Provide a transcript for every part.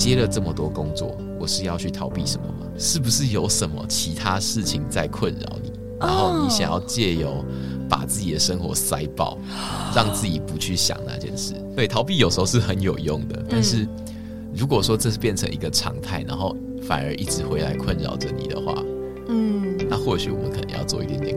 接了这么多工作，我是要去逃避什么吗？是不是有什么其他事情在困扰你？然后你想要借由把自己的生活塞爆，让自己不去想那件事。对，逃避有时候是很有用的，但是如果说这是变成一个常态，然后反而一直回来困扰着你的话，嗯，那或许我们可能要做一点点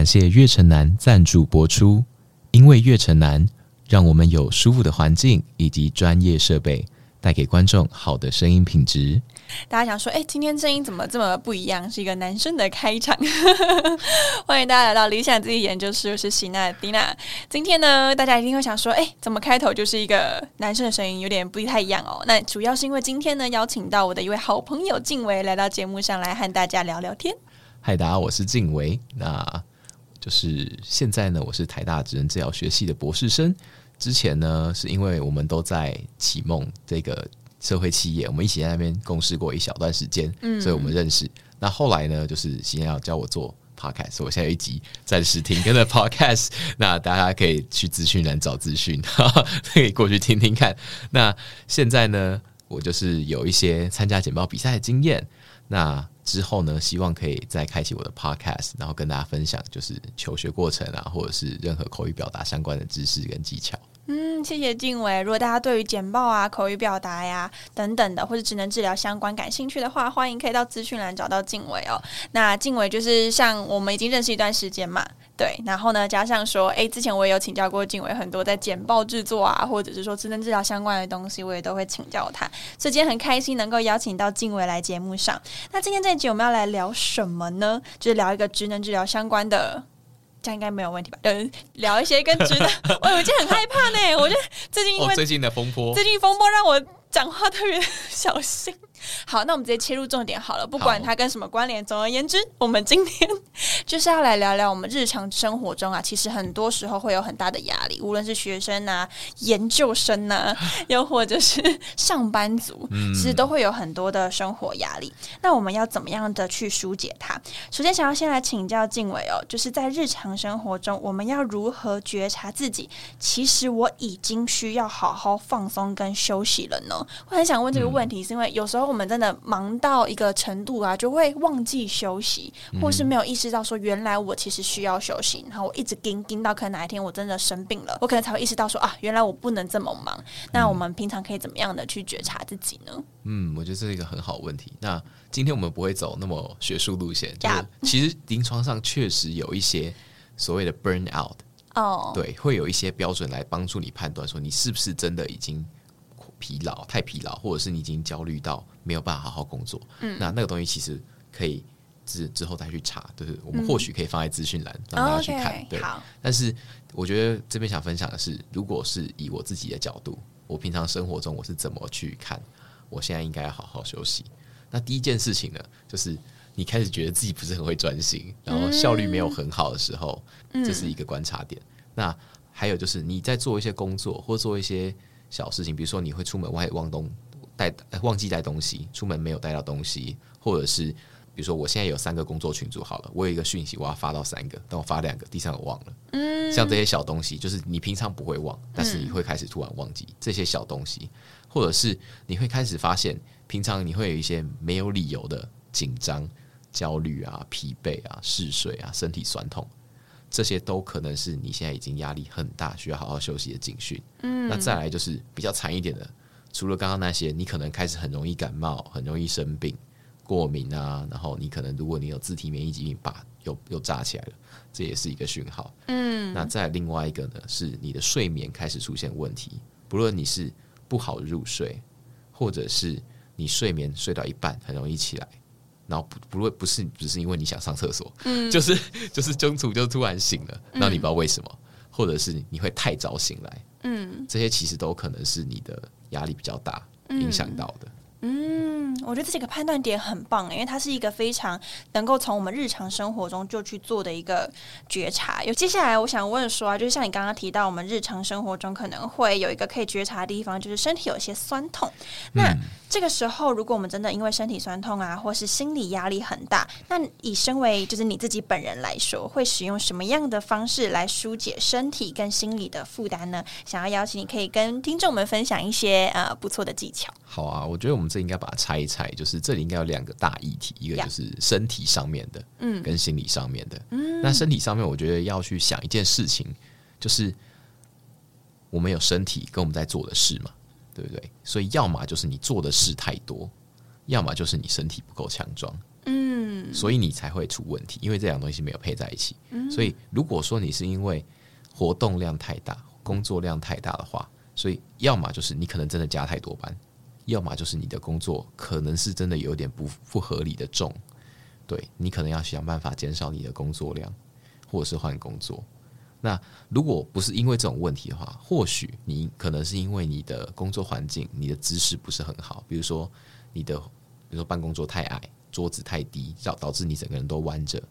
感谢月城南赞助播出，因为月城南让我们有舒服的环境以及专业设备，带给观众好的声音品质。大家想说，哎，今天声音怎么这么不一样？是一个男生的开场。欢迎大家来到理想自己研究室，我是喜娜迪娜。今天呢，大家一定会想说，哎，怎么开头就是一个男生的声音，有点不太一样哦。那主要是因为今天呢，邀请到我的一位好朋友静维来到节目上来和大家聊聊天。嗨，大家，我是静维。那就是现在呢，我是台大职能治疗学系的博士生。之前呢，是因为我们都在启梦这个社会企业，我们一起在那边共事过一小段时间，嗯，所以我们认识。那后来呢，就是现在要教我做 podcast，所以我现在有一集暂时停更的 podcast。那大家可以去资讯栏找资讯，可以过去听听看。那现在呢，我就是有一些参加简报比赛的经验。那之后呢，希望可以再开启我的 podcast，然后跟大家分享就是求学过程啊，或者是任何口语表达相关的知识跟技巧。嗯，谢谢静伟。如果大家对于简报啊、口语表达呀等等的，或者职能治疗相关感兴趣的话，欢迎可以到资讯栏找到静伟哦。那静伟就是像我们已经认识一段时间嘛。对，然后呢，加上说，哎，之前我也有请教过静伟很多在简报制作啊，或者是说智能治疗相关的东西，我也都会请教他。所以今天很开心能够邀请到静伟来节目上。那今天这一集我们要来聊什么呢？就是聊一个职能治疗相关的，这样应该没有问题吧？嗯，聊一些跟职能，我有件很害怕呢。我觉得最近因为最近的风波，最近风波让我讲话特别小心。好，那我们直接切入重点好了，不管它跟什么关联。总而言之，我们今天 就是要来聊聊我们日常生活中啊，其实很多时候会有很大的压力，无论是学生啊、研究生呐，又或者是上班族，其实都会有很多的生活压力。那我们要怎么样的去疏解它？首先，想要先来请教静伟哦，就是在日常生活中，我们要如何觉察自己？其实我已经需要好好放松跟休息了呢？我很想问这个问题，是因为有时候。我们真的忙到一个程度啊，就会忘记休息，或是没有意识到说，原来我其实需要休息。然后我一直盯盯到，可能哪一天我真的生病了，我可能才会意识到说啊，原来我不能这么忙。那我们平常可以怎么样的去觉察自己呢？嗯，我觉得这是一个很好问题。那今天我们不会走那么学术路线，就是其实临床上确实有一些所谓的 burn out 哦，对，会有一些标准来帮助你判断说你是不是真的已经。疲劳太疲劳，或者是你已经焦虑到没有办法好好工作，嗯，那那个东西其实可以之之后再去查，就是我们或许可以放在资讯栏让大家去看。对，但是我觉得这边想分享的是，如果是以我自己的角度，我平常生活中我是怎么去看，我现在应该要好好休息。那第一件事情呢，就是你开始觉得自己不是很会专心，然后效率没有很好的时候，这是一个观察点。那还有就是你在做一些工作或做一些。小事情，比如说你会出门外忘东带忘记带东西，出门没有带到东西，或者是比如说我现在有三个工作群组，好了，我有一个讯息我要发到三个，但我发两个，第三个忘了。嗯，像这些小东西，就是你平常不会忘，但是你会开始突然忘记这些小东西，或者是你会开始发现，平常你会有一些没有理由的紧张、焦虑啊、疲惫啊、嗜睡啊、身体酸痛。这些都可能是你现在已经压力很大，需要好好休息的警讯。嗯，那再来就是比较惨一点的，除了刚刚那些，你可能开始很容易感冒，很容易生病、过敏啊，然后你可能如果你有自体免疫疾病，把又又炸起来了，这也是一个讯号。嗯，那再另外一个呢，是你的睡眠开始出现问题，不论你是不好入睡，或者是你睡眠睡到一半很容易起来，然后不不会不是只是因为你想上厕所，嗯，就是就是中途就突然醒了，那你不知道为什么，或者是你会太早醒来，嗯，这些其实都可能是你的压力比较大影响到的。嗯，我觉得这几个判断点很棒，因为它是一个非常能够从我们日常生活中就去做的一个觉察。有接下来我想问说啊，就是像你刚刚提到，我们日常生活中可能会有一个可以觉察的地方，就是身体有些酸痛。那这个时候，如果我们真的因为身体酸痛啊，或是心理压力很大，那以身为就是你自己本人来说，会使用什么样的方式来疏解身体跟心理的负担呢？想要邀请你可以跟听众们分享一些呃不错的技巧。好啊，我觉得我们。这应该把它拆一拆，就是这里应该有两个大议题，一个就是身体上面的，嗯，跟心理上面的。嗯，那身体上面，我觉得要去想一件事情，就是我们有身体跟我们在做的事嘛，对不对？所以，要么就是你做的事太多，要么就是你身体不够强壮，嗯，所以你才会出问题，因为这两个东西没有配在一起。所以，如果说你是因为活动量太大、工作量太大的话，所以要么就是你可能真的加太多班。要么就是你的工作可能是真的有点不不合理的重，对你可能要想办法减少你的工作量，或者是换工作。那如果不是因为这种问题的话，或许你可能是因为你的工作环境、你的姿势不是很好，比如说你的比如说办公桌太矮、桌子太低，导导致你整个人都弯着。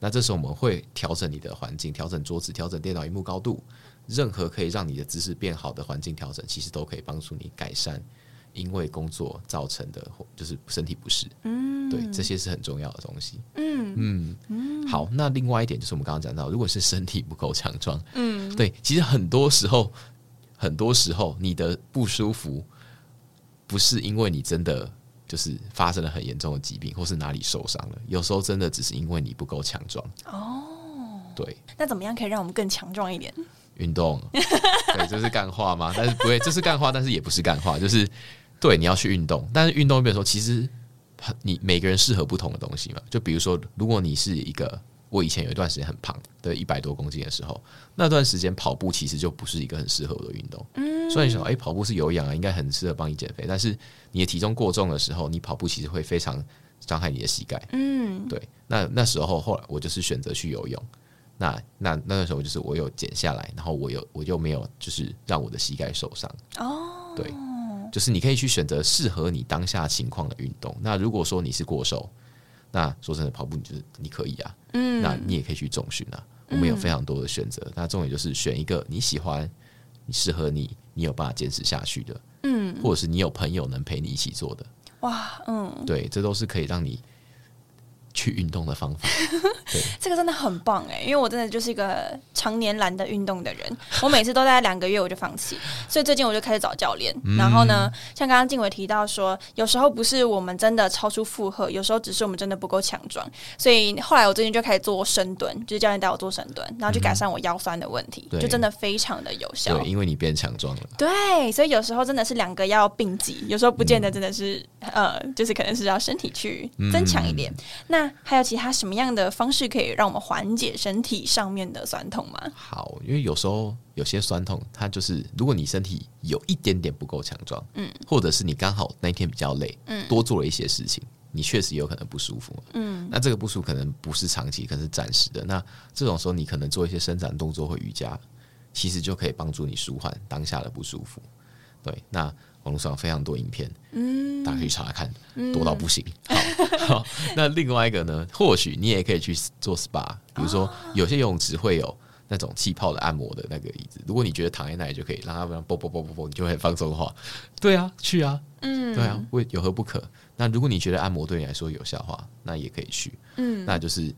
那这时候我们会调整你的环境，调整桌子，调整电脑荧幕高度，任何可以让你的姿势变好的环境调整，其实都可以帮助你改善。因为工作造成的，就是身体不适，嗯，对，这些是很重要的东西，嗯嗯好，那另外一点就是我们刚刚讲到，如果是身体不够强壮，嗯，对，其实很多时候，很多时候你的不舒服不是因为你真的就是发生了很严重的疾病，或是哪里受伤了，有时候真的只是因为你不够强壮。哦，对，那怎么样可以让我们更强壮一点？运动，对，这是干话吗？但是不会，这是干话，但是也不是干话，就是。对，你要去运动，但是运动，比如说，其实你每个人适合不同的东西嘛。就比如说，如果你是一个，我以前有一段时间很胖对，一百多公斤的时候，那段时间跑步其实就不是一个很适合我的运动。嗯，所以你说，哎，跑步是有氧啊，应该很适合帮你减肥。但是你的体重过重的时候，你跑步其实会非常伤害你的膝盖。嗯，对。那那时候后来我就是选择去游泳。那那那个时候就是我有减下来，然后我有我就没有就是让我的膝盖受伤。哦，对。就是你可以去选择适合你当下情况的运动。那如果说你是过瘦，那说真的跑步，你就是你可以啊。嗯，那你也可以去重训啊。我们有非常多的选择。那重点就是选一个你喜欢、你适合你、你有办法坚持下去的。嗯，或者是你有朋友能陪你一起做的。哇，嗯，对，这都是可以让你。去运动的方法，对，这个真的很棒哎，因为我真的就是一个常年懒得运动的人，我每次都在两个月我就放弃，所以最近我就开始找教练。然后呢，像刚刚静伟提到说，有时候不是我们真的超出负荷，有时候只是我们真的不够强壮。所以后来我最近就开始做深蹲，就是教练带我做深蹲，然后去改善我腰酸的问题，就真的非常的有效。对，因为你变强壮了。对，所以有时候真的是两个要并济，有时候不见得真的是呃，就是可能是要身体去增强一点。那还有其他什么样的方式可以让我们缓解身体上面的酸痛吗？好，因为有时候有些酸痛，它就是如果你身体有一点点不够强壮，嗯，或者是你刚好那天比较累，嗯，多做了一些事情，你确实有可能不舒服，嗯，那这个不舒服可能不是长期，可能是暂时的。那这种时候，你可能做一些伸展动作或瑜伽，其实就可以帮助你舒缓当下的不舒服。对，那。网络上非常多影片，嗯，大家可以查查看，多到不行。好，那另外一个呢？或许你也可以去做 SPA，比如说有些游泳池会有那种气泡的按摩的那个椅子。如果你觉得躺在那里就可以让它啵啵啵啵啵，你就会放松的话，对啊，去啊，嗯，对啊，为有何不可？那如果你觉得按摩对你来说有效的话，那也可以去，嗯，那就是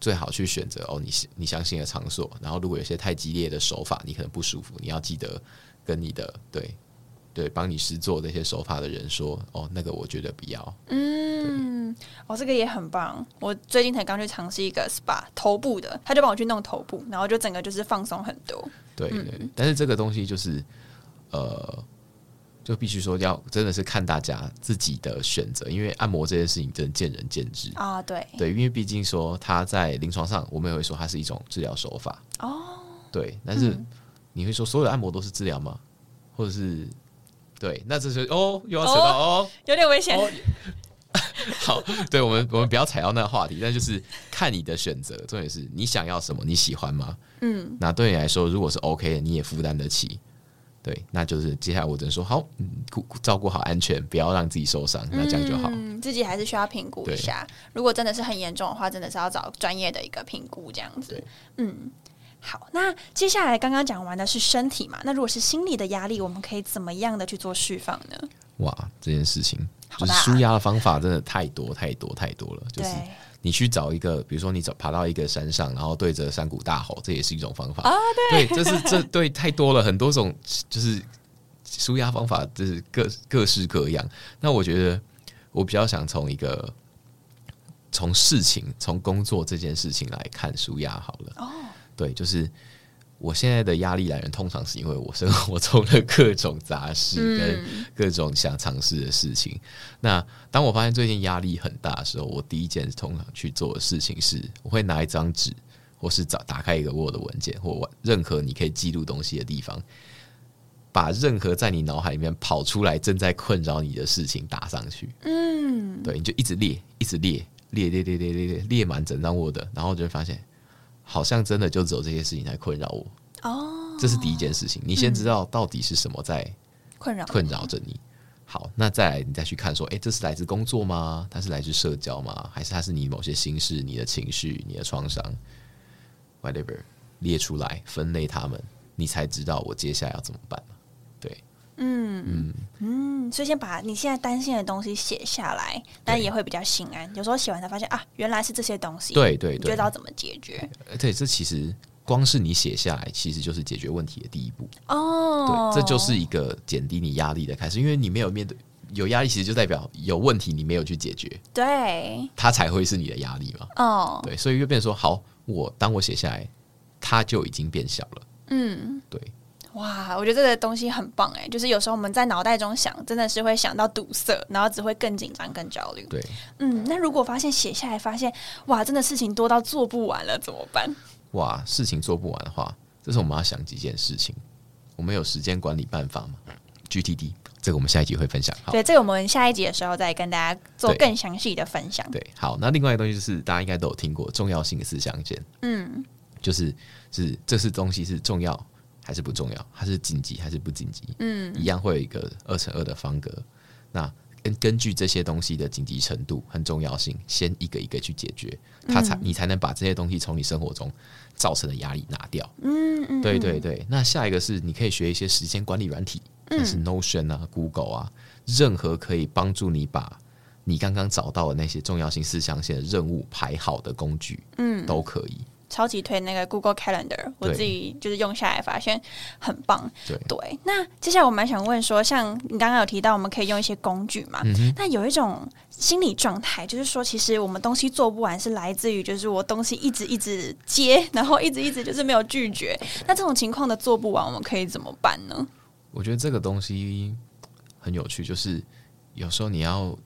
最好去选择哦，你你相信的场所。然后如果有些太激烈的手法，你可能不舒服，你要记得跟你的对。对，帮你试做那些手法的人说：“哦，那个我觉得不要。”嗯，哦，这个也很棒。我最近才刚去尝试一个 SPA 头部的，他就帮我去弄头部，然后就整个就是放松很多。对对，但是这个东西就是呃，就必须说要真的是看大家自己的选择，因为按摩这件事情真的见仁见智啊。对对，因为毕竟说他在临床上，我们也会说它是一种治疗手法哦。对，但是你会说所有的按摩都是治疗吗？或者是？对，那这是哦，又要扯到哦，有点危险。好，对我们我们不要踩到那个话题，但就是看你的选择，重点是你想要什么，你喜欢吗？嗯，那对你来说，如果是 OK 的，你也负担得起，对，那就是接下来我只能说好，顾照顾好安全，不要让自己受伤，那这样就好。嗯自己还是需要评估一下，如果真的是很严重的话，真的是要找专业的一个评估这样子。嗯，好，那接下来刚刚讲完的是身体嘛，那如果是心理的压力，我们可以怎么样的去做释放呢？哇，这件事情。就是舒压的方法真的太多太多太多了。就是你去找一个，比如说你找爬到一个山上，然后对着山谷大吼，这也是一种方法啊。对，这是这对太多了，很多种就是舒压方法，就是各各式各样。那我觉得我比较想从一个从事情从工作这件事情来看舒压好了。哦，对，就是。我现在的压力来源通常是因为我生活中的各种杂事跟各种想尝试的事情。那当我发现最近压力很大的时候，我第一件通常去做的事情是，我会拿一张纸，或是找打开一个 Word 文件，或任何你可以记录东西的地方，把任何在你脑海里面跑出来正在困扰你的事情打上去。嗯，对，你就一直列，一直列，列列列列列列列满整张 Word，然后就会发现。好像真的就只有这些事情在困扰我哦，这是第一件事情。你先知道到底是什么在困扰困扰着你。好，那再来你再去看说，哎，这是来自工作吗？它是来自社交吗？还是它是你某些心事、你的情绪、你的创伤？Whatever，列出来分类它们，你才知道我接下来要怎么办对。嗯嗯嗯，所以先把你现在担心的东西写下来，但也会比较心安。有时候写完才发现啊，原来是这些东西。对对对，就，知道怎么解决。对，这其实光是你写下来，其实就是解决问题的第一步。哦，对，这就是一个减低你压力的开始，因为你没有面对有压力，其实就代表有问题，你没有去解决。对，它才会是你的压力嘛。哦，对，所以就变说，好，我当我写下来，它就已经变小了。嗯，对。哇，我觉得这个东西很棒哎！就是有时候我们在脑袋中想，真的是会想到堵塞，然后只会更紧张、更焦虑。对，嗯，那如果发现写下来，发现哇，真的事情多到做不完了，怎么办？哇，事情做不完的话，这是我们要想几件事情。我们有时间管理办法吗？GTD，这个我们下一集会分享。对，这个我们下一集的时候再跟大家做更详细的分享。对，好，那另外一个东西就是大家应该都有听过重要性的四象限。嗯，就是是这是东西是重要。还是不重要，它是紧急还是不紧急？嗯，一样会有一个二乘二的方格。那根根据这些东西的紧急程度和重要性，先一个一个去解决，它才你才能把这些东西从你生活中造成的压力拿掉。嗯嗯，对对对。那下一个是你可以学一些时间管理软体，像是 Notion 啊、Google 啊，任何可以帮助你把你刚刚找到的那些重要性四象限的任务排好的工具，嗯，都可以。超级推那个 Google Calendar，我自己就是用下来发现很棒。对，那接下来我蛮想问说，像你刚刚有提到，我们可以用一些工具嘛？那有一种心理状态，就是说，其实我们东西做不完，是来自于就是我东西一直一直接，然后一直一直就是没有拒绝。那这种情况的做不完，我们可以怎么办呢？我觉得这个东西很有趣，就是有时候你要，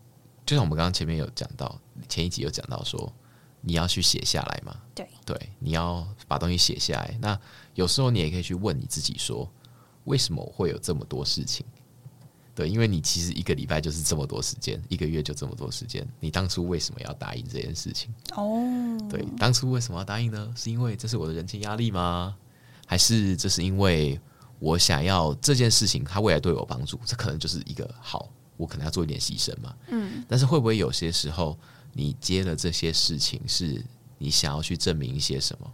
就像我们刚刚前面有讲到，前一集有讲到说。你要去写下来嘛？对对，你要把东西写下来。那有时候你也可以去问你自己说，为什么会有这么多事情？对，因为你其实一个礼拜就是这么多时间，一个月就这么多时间。你当初为什么要答应这件事情？哦，对，当初为什么要答应呢？是因为这是我的人情压力吗？还是这是因为我想要这件事情它未来对我帮助？这可能就是一个好，我可能要做一点牺牲嘛。嗯，但是会不会有些时候？你接的这些事情，是你想要去证明一些什么？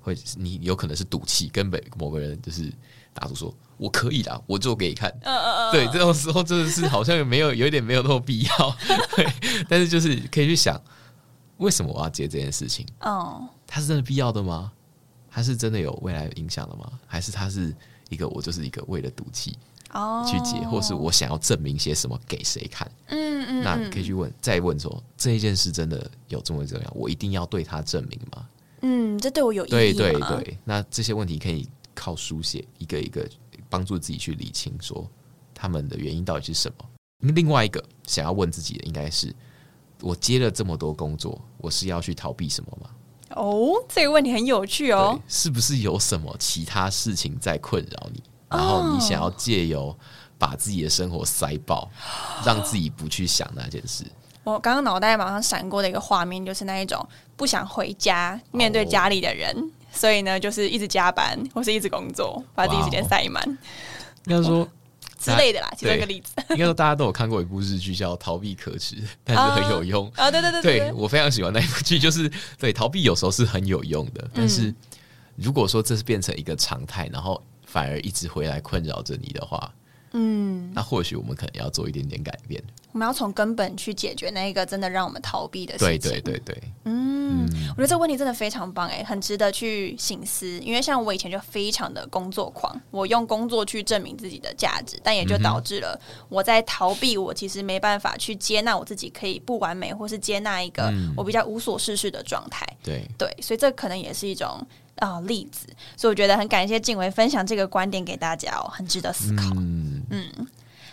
会你有可能是赌气，跟某某个人就是打赌说我可以的，我做给你看。对，这种时候真的是好像没有有一点没有那么必要。对，但是就是可以去想，为什么我要接这件事情？哦，它是真的必要的吗？它是真的有未来影响的吗？还是它是一个我就是一个为了赌气？哦，去解，或是我想要证明些什么给谁看？嗯嗯，那可以去问，再问说这一件事真的有这么重要？我一定要对他证明吗？嗯，这对我有意义对对对，那这些问题可以靠书写一个一个帮助自己去理清，说他们的原因到底是什么。另外一个想要问自己的，应该是我接了这么多工作，我是要去逃避什么吗？哦，这个问题很有趣哦，是不是有什么其他事情在困扰你？然后你想要借由把自己的生活塞爆，让自己不去想那件事。我刚刚脑袋马上闪过的一个画面，就是那一种不想回家面对家里的人，所以呢，就是一直加班或是一直工作，把自己时间塞满。应该说之类的啦，举一个例子。应该说大家都有看过一部日剧叫《逃避可耻》，但是很有用啊！对对对，对我非常喜欢那一部剧，就是对逃避有时候是很有用的，但是如果说这是变成一个常态，然后反而一直回来困扰着你的话。嗯，那或许我们可能要做一点点改变。我们要从根本去解决那一个真的让我们逃避的事情。对对对对，嗯，我觉得这个问题真的非常棒哎，很值得去醒思。因为像我以前就非常的工作狂，我用工作去证明自己的价值，但也就导致了我在逃避。我其实没办法去接纳我自己可以不完美，或是接纳一个我比较无所事事的状态。对对，所以这可能也是一种。啊，例子，所以我觉得很感谢静伟分享这个观点给大家哦，很值得思考。嗯，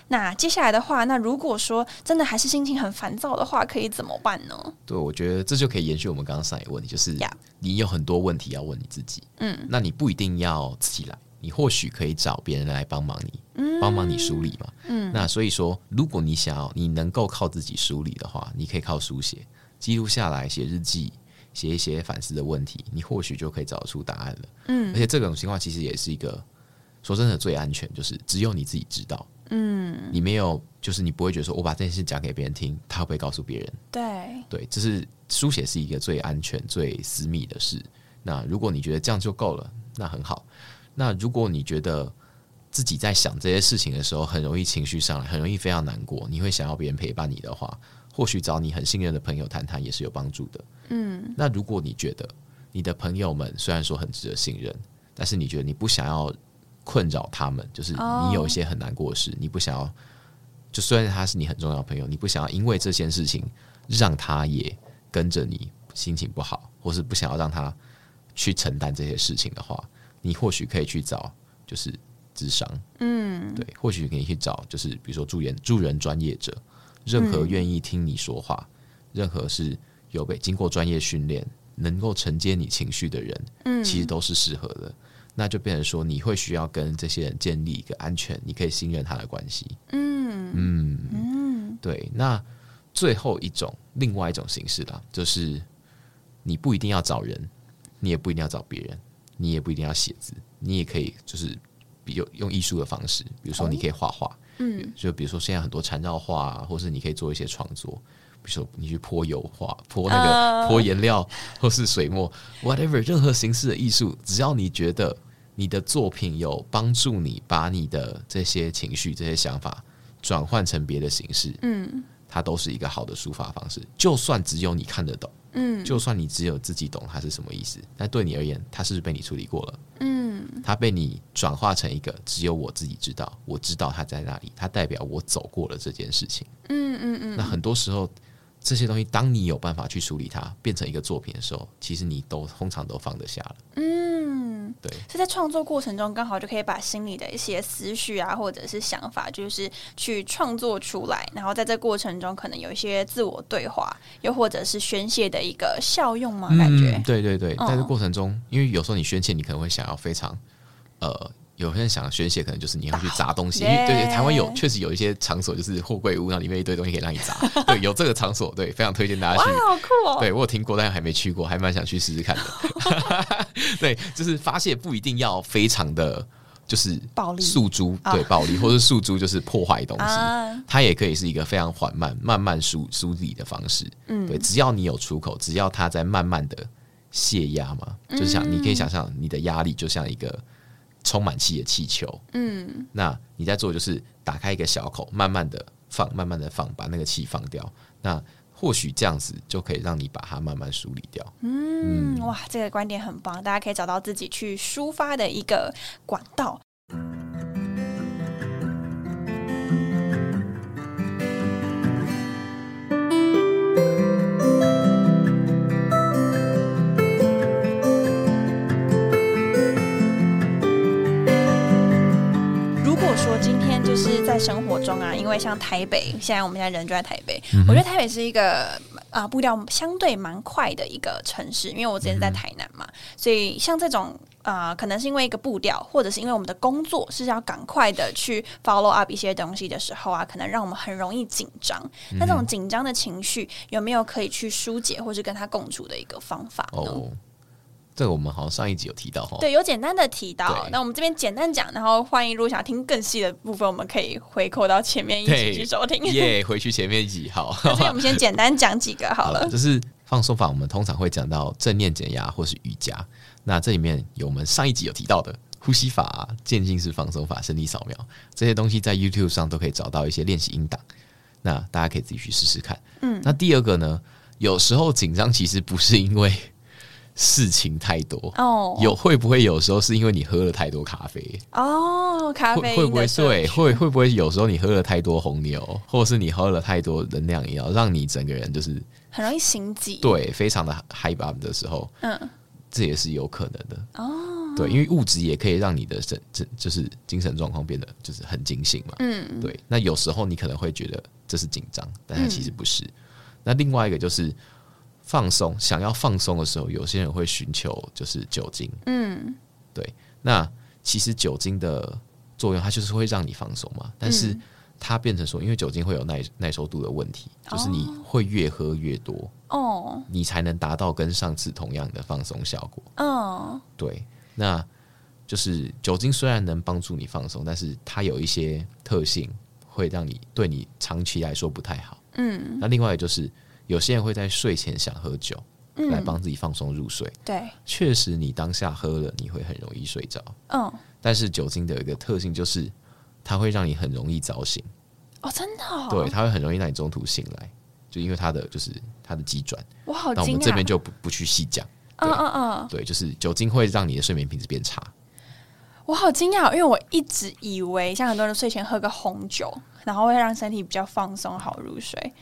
那接下来的话，那如果说真的还是心情很烦躁的话，可以怎么办呢？对，我觉得这就可以延续我们刚刚上一个问题，就是你有很多问题要问你自己。嗯，那你不一定要自己来，你或许可以找别人来帮忙你，帮忙你梳理嘛。嗯，那所以说，如果你想要你能够靠自己梳理的话，你可以靠书写记录下来，写日记。写一些反思的问题，你或许就可以找出答案了。嗯，而且这种情况其实也是一个说真的最安全，就是只有你自己知道。嗯，你没有，就是你不会觉得说我把这件事讲给别人听，他会不会告诉别人？对，对，这是书写是一个最安全、最私密的事。那如果你觉得这样就够了，那很好。那如果你觉得自己在想这些事情的时候，很容易情绪上来，很容易非常难过，你会想要别人陪伴你的话。或许找你很信任的朋友谈谈也是有帮助的。嗯，那如果你觉得你的朋友们虽然说很值得信任，但是你觉得你不想要困扰他们，就是你有一些很难过的事，你不想要，就虽然他是你很重要的朋友，你不想要因为这件事情让他也跟着你心情不好，或是不想要让他去承担这些事情的话，你或许可以去找就是智商。嗯，对，或许可以去找就是比如说助人助人专业者。任何愿意听你说话，任何是有被经过专业训练、能够承接你情绪的人，嗯，其实都是适合的。那就变成说，你会需要跟这些人建立一个安全、你可以信任他的关系。嗯嗯嗯，对。那最后一种，另外一种形式啦，就是你不一定要找人，你也不一定要找别人，你也不一定要写字，你也可以就是比如用艺术的方式，比如说你可以画画。嗯，就比如说现在很多缠绕画，或是你可以做一些创作，比如说你去泼油画、泼那个泼颜料，或是水墨，whatever，任何形式的艺术，只要你觉得你的作品有帮助你把你的这些情绪、这些想法转换成别的形式，嗯，它都是一个好的抒发方式。就算只有你看得懂，嗯，就算你只有自己懂它是什么意思，但对你而言，它是被你处理过了，嗯。它被你转化成一个只有我自己知道，我知道它在那里，它代表我走过了这件事情。嗯嗯嗯。那很多时候。这些东西，当你有办法去处理它，变成一个作品的时候，其实你都通常都放得下了。嗯，对。是在创作过程中，刚好就可以把心里的一些思绪啊，或者是想法，就是去创作出来。然后在这过程中，可能有一些自我对话，又或者是宣泄的一个效用嘛？感觉。对对对，在这过程中，因为有时候你宣泄，你可能会想要非常呃。有些人想宣泄，可能就是你要去砸东西。因为对台湾有确实有一些场所，就是货柜屋，那里面一堆东西可以让你砸。对，有这个场所，对，非常推荐大家去。好酷哦！对我有听过，但是还没去过，还蛮想去试试看的。对，就是发泄不一定要非常的，就是暴力诉诸，对，暴力或者诉诸就是破坏东西，它也可以是一个非常缓慢、慢慢梳梳理的方式。嗯，对，只要你有出口，只要它在慢慢的泄压嘛，就是想你可以想象，你的压力就像一个。充满气的气球，嗯，那你在做就是打开一个小口，慢慢的放，慢慢的放，把那个气放掉。那或许这样子就可以让你把它慢慢梳理掉。嗯，哇，这个观点很棒，大家可以找到自己去抒发的一个管道。就是在生活中啊，因为像台北，现在我们现在人就在台北，我觉得台北是一个啊步调相对蛮快的一个城市。因为我之前在台南嘛，所以像这种啊，可能是因为一个步调，或者是因为我们的工作是要赶快的去 follow up 一些东西的时候啊，可能让我们很容易紧张。那这种紧张的情绪有没有可以去疏解，或是跟他共处的一个方法呢？这个我们好像上一集有提到哈，对，有简单的提到。那我们这边简单讲，然后欢迎如果想听更细的部分，我们可以回扣到前面一起去收听。耶，回去前面一集好。那我们先简单讲几个好了。就是放松法，我们通常会讲到正念减压或是瑜伽。那这里面有我们上一集有提到的呼吸法、渐进式放松法、身体扫描这些东西，在 YouTube 上都可以找到一些练习音档。那大家可以自己去试试看。嗯，那第二个呢，有时候紧张其实不是因为。事情太多哦，有会不会有时候是因为你喝了太多咖啡哦？咖啡会不会对？会会不会有时候你喝了太多红牛，或者是你喝了太多能量饮料，让你整个人就是很容易心悸？对，非常的 high up 的时候，嗯，这也是有可能的哦。对，因为物质也可以让你的神这就是精神状况变得就是很惊醒嘛。嗯，对。那有时候你可能会觉得这是紧张，但它其实不是。那另外一个就是。放松，想要放松的时候，有些人会寻求就是酒精。嗯，对。那其实酒精的作用，它就是会让你放松嘛。但是它变成说，因为酒精会有耐耐受度的问题，就是你会越喝越多哦，你才能达到跟上次同样的放松效果。嗯，对。那就是酒精虽然能帮助你放松，但是它有一些特性会让你对你长期来说不太好。嗯，那另外就是。有些人会在睡前想喝酒，来帮自己放松入睡。对，确实，你当下喝了，你会很容易睡着。嗯，但是酒精的一个特性就是，它会让你很容易早醒。哦，真的？对，它会很容易让你中途醒来，就因为它的就是它的急转。我好那我们这边就不不去细讲。嗯嗯嗯，对，就是酒精会让你的睡眠品质变差。我好惊讶，因为我一直以为像很多人睡前喝个红酒，然后会让身体比较放松，好入睡。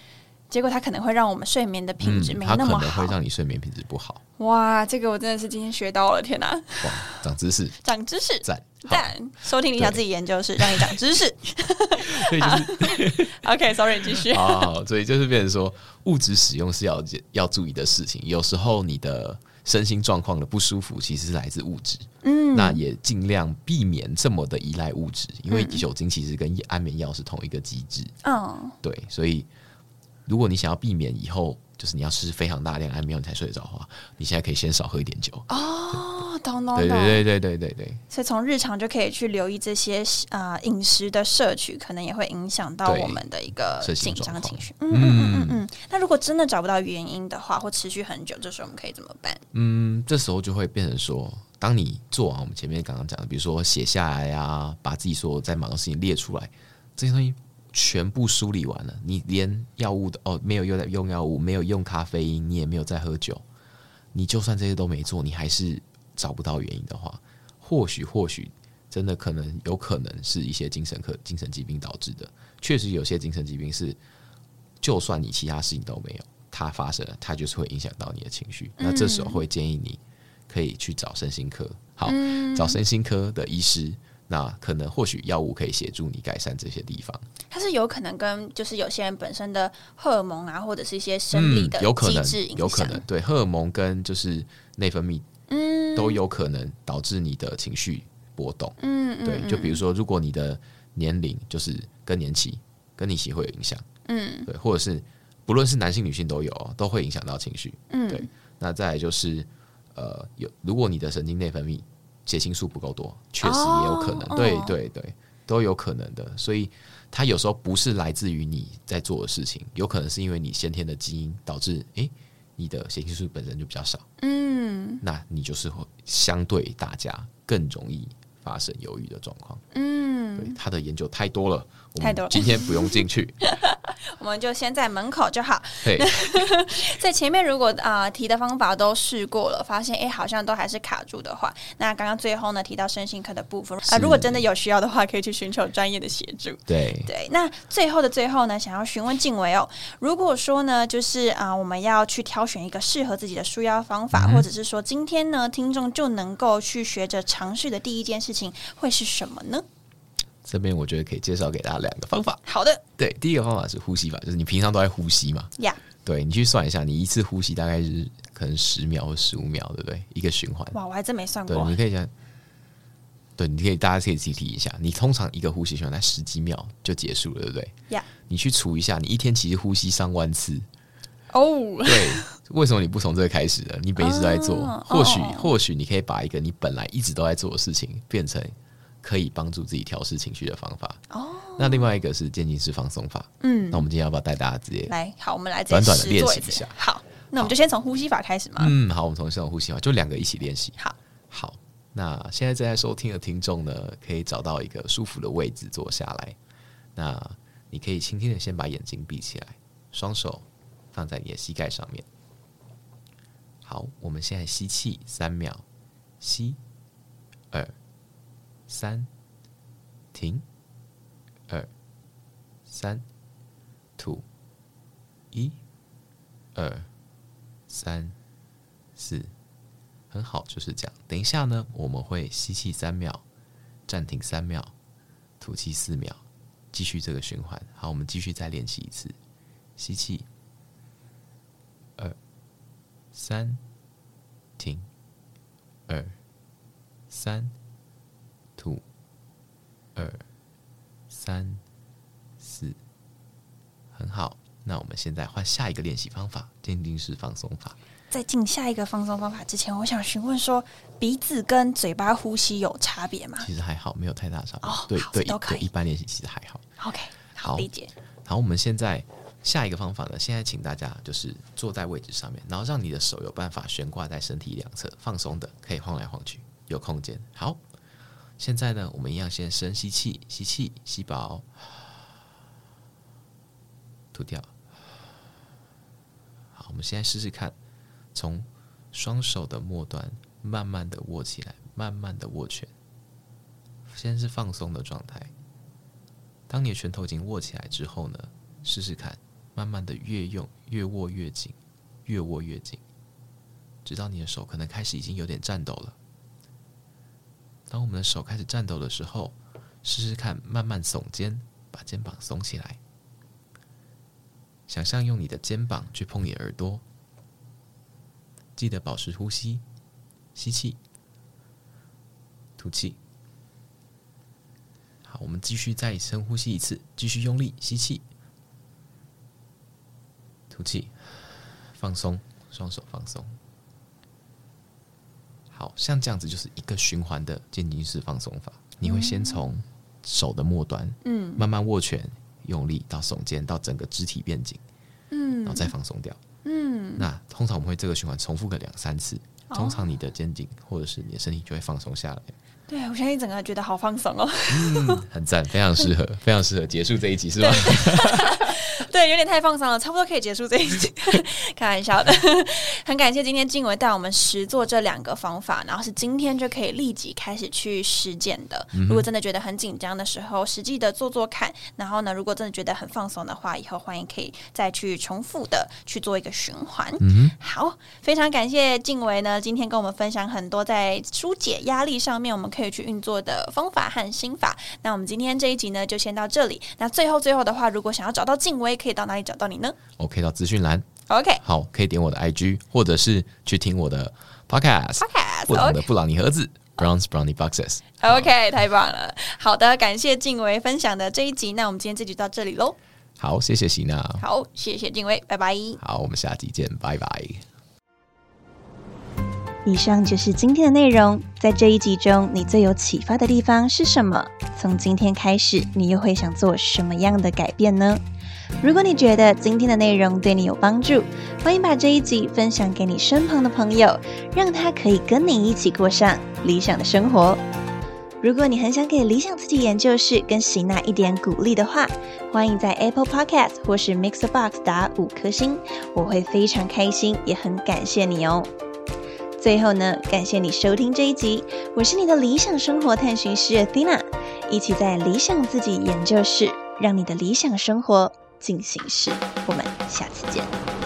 结果它可能会让我们睡眠的品质没那么好，它可能会让你睡眠品质不好。哇，这个我真的是今天学到了，天哪！哇，长知识，长知识，赞赞！收听一下自己研究室，让你长知识。所以就是 OK，Sorry，继续。好，所以就是变成说，物质使用是要要注意的事情。有时候你的身心状况的不舒服，其实是来自物质。嗯，那也尽量避免这么的依赖物质，因为酒精其实跟安眠药是同一个机制。嗯，对，所以。如果你想要避免以后就是你要吃非常大量安眠药你才睡得着的话，你现在可以先少喝一点酒哦，懂懂懂，对对对对对对对。所以从日常就可以去留意这些啊饮食的摄取，可能也会影响到我们的一个紧张情绪。嗯嗯嗯嗯嗯。那如果真的找不到原因的话，或持续很久，这时候我们可以怎么办？嗯，这时候就会变成说，当你做完我们前面刚刚讲的，比如说写下来啊，把自己所在忙的事情列出来，这些东西。全部梳理完了，你连药物的哦没有用用药物，没有用咖啡因，你也没有在喝酒，你就算这些都没做，你还是找不到原因的话，或许或许真的可能有可能是一些精神科 精神疾病导致的。确实有些精神疾病是，就算你其他事情都没有，它发生了，它就是会影响到你的情绪。那这时候会建议你可以去找身心科，好，找身心科的医师。那可能或许药物可以协助你改善这些地方。它是有可能跟就是有些人本身的荷尔蒙啊，或者是一些生理的机制影响。有可能对荷尔蒙跟就是内分泌，嗯，都有可能导致你的情绪波动。嗯，对，就比如说，如果你的年龄就是更年期，更年期会有影响。嗯，对，或者是不论是男性女性都有，都会影响到情绪。嗯，对。那再来就是呃，有如果你的神经内分泌。血清素不够多，确实也有可能，对对对，都有可能的。所以它有时候不是来自于你在做的事情，有可能是因为你先天的基因导致，诶，你的血清素本身就比较少，嗯，那你就是会相对大家更容易发生忧郁的状况，嗯，对，他的研究太多了。太多，今天不用进去，我们就先在门口就好。对，在前面如果啊提的方法都试过了，发现哎好像都还是卡住的话，那刚刚最后呢提到身心科的部分啊，如果真的有需要的话，可以去寻求专业的协助。对对，那最后的最后呢，想要询问静伟哦，如果说呢就是啊我们要去挑选一个适合自己的舒压方法，或者是说今天呢听众就能够去学着尝试的第一件事情会是什么呢？这边我觉得可以介绍给大家两个方法。好的，对，第一个方法是呼吸法，就是你平常都在呼吸嘛。呀，对你去算一下，你一次呼吸大概是可能十秒或十五秒，对不对？一个循环。哇，我还真没算过。对，你可以讲。对，你可以大家可以自己提一下。你通常一个呼吸循环在十几秒就结束了，对不对？呀。你去除一下，你一天其实呼吸上万次。哦。对，为什么你不从这个开始的？你每一直在做，或许或许你可以把一个你本来一直都在做的事情，变成可以帮助自己调试情绪的方法。哦。那另外一个是渐进式放松法。嗯。那我们今天要不要带大家直接来？好，我们来短短的练习一下。好，那我们就先从呼吸法开始嘛。嗯，好，我们从先从呼吸法，就两个一起练习。好，好。那现在正在收听的听众呢，可以找到一个舒服的位置坐下来。那你可以轻轻的先把眼睛闭起来，双手放在你的膝盖上面。好，我们现在吸气三秒，吸二三，停二三，吐一二三四。很好，就是这样。等一下呢，我们会吸气三秒，暂停三秒，吐气四秒，继续这个循环。好，我们继续再练习一次。吸气，二三，停，二三，二三四，很好。那我们现在换下一个练习方法——渐进式放松法。在进下一个放松方法之前，我想询问说，鼻子跟嘴巴呼吸有差别吗？其实还好，没有太大差别。哦，对对，都可以。一般练习其实还好。OK，好理解。好，我们现在下一个方法呢？现在请大家就是坐在位置上面，然后让你的手有办法悬挂在身体两侧，放松的，可以晃来晃去，有空间。好，现在呢，我们一样先深吸气，吸气，吸饱，吐掉。好，我们现在试试看。从双手的末端慢慢的握起来，慢慢的握拳，先是放松的状态。当你的拳头已经握起来之后呢，试试看，慢慢的越用越握越紧，越握越紧，直到你的手可能开始已经有点颤抖了。当我们的手开始颤抖的时候，试试看，慢慢耸肩，把肩膀耸起来，想象用你的肩膀去碰你耳朵。记得保持呼吸，吸气，吐气。好，我们继续再深呼吸一次，继续用力。吸气，吐气，放松，双手放松。好像这样子就是一个循环的渐进式放松法。你会先从手的末端，嗯，慢慢握拳，用力到耸肩，到整个肢体变紧，嗯，然后再放松掉。嗯，那通常我们会这个循环重复个两三次，通常你的肩颈或者是你的身体就会放松下来。对，我相信整个觉得好放松哦，嗯，很赞，非常适合，非常适合结束这一集，是吧？对，有点太放松了，差不多可以结束这一集。开玩笑的，很感谢今天静伟带我们实做这两个方法，然后是今天就可以立即开始去实践的。如果真的觉得很紧张的时候，实际的做做看。然后呢，如果真的觉得很放松的话，以后欢迎可以再去重复的去做一个循环。嗯好，非常感谢静伟呢，今天跟我们分享很多在疏解压力上面我们可以去运作的方法和心法。那我们今天这一集呢，就先到这里。那最后最后的话，如果想要找到静伟，可以到哪里找到你呢？我可以到资讯栏。OK，好，可以点我的 IG，或者是去听我的 Podcast。Podcast 不同的布朗尼盒子，Browns Brownie Boxes。OK，太棒了。好的，感谢静薇分享的这一集。那我们今天这集到这里喽。好，谢谢喜娜。好，谢谢静薇，拜拜。好，我们下集见，拜拜。以上就是今天的内容。在这一集中，你最有启发的地方是什么？从今天开始，你又会想做什么样的改变呢？如果你觉得今天的内容对你有帮助，欢迎把这一集分享给你身旁的朋友，让他可以跟你一起过上理想的生活。如果你很想给理想自己研究室跟喜娜一点鼓励的话，欢迎在 Apple Podcast 或是 Mixbox 打五颗星，我会非常开心，也很感谢你哦。最后呢，感谢你收听这一集，我是你的理想生活探寻师 Athena，一起在理想自己研究室，让你的理想生活。进行式，我们下次见。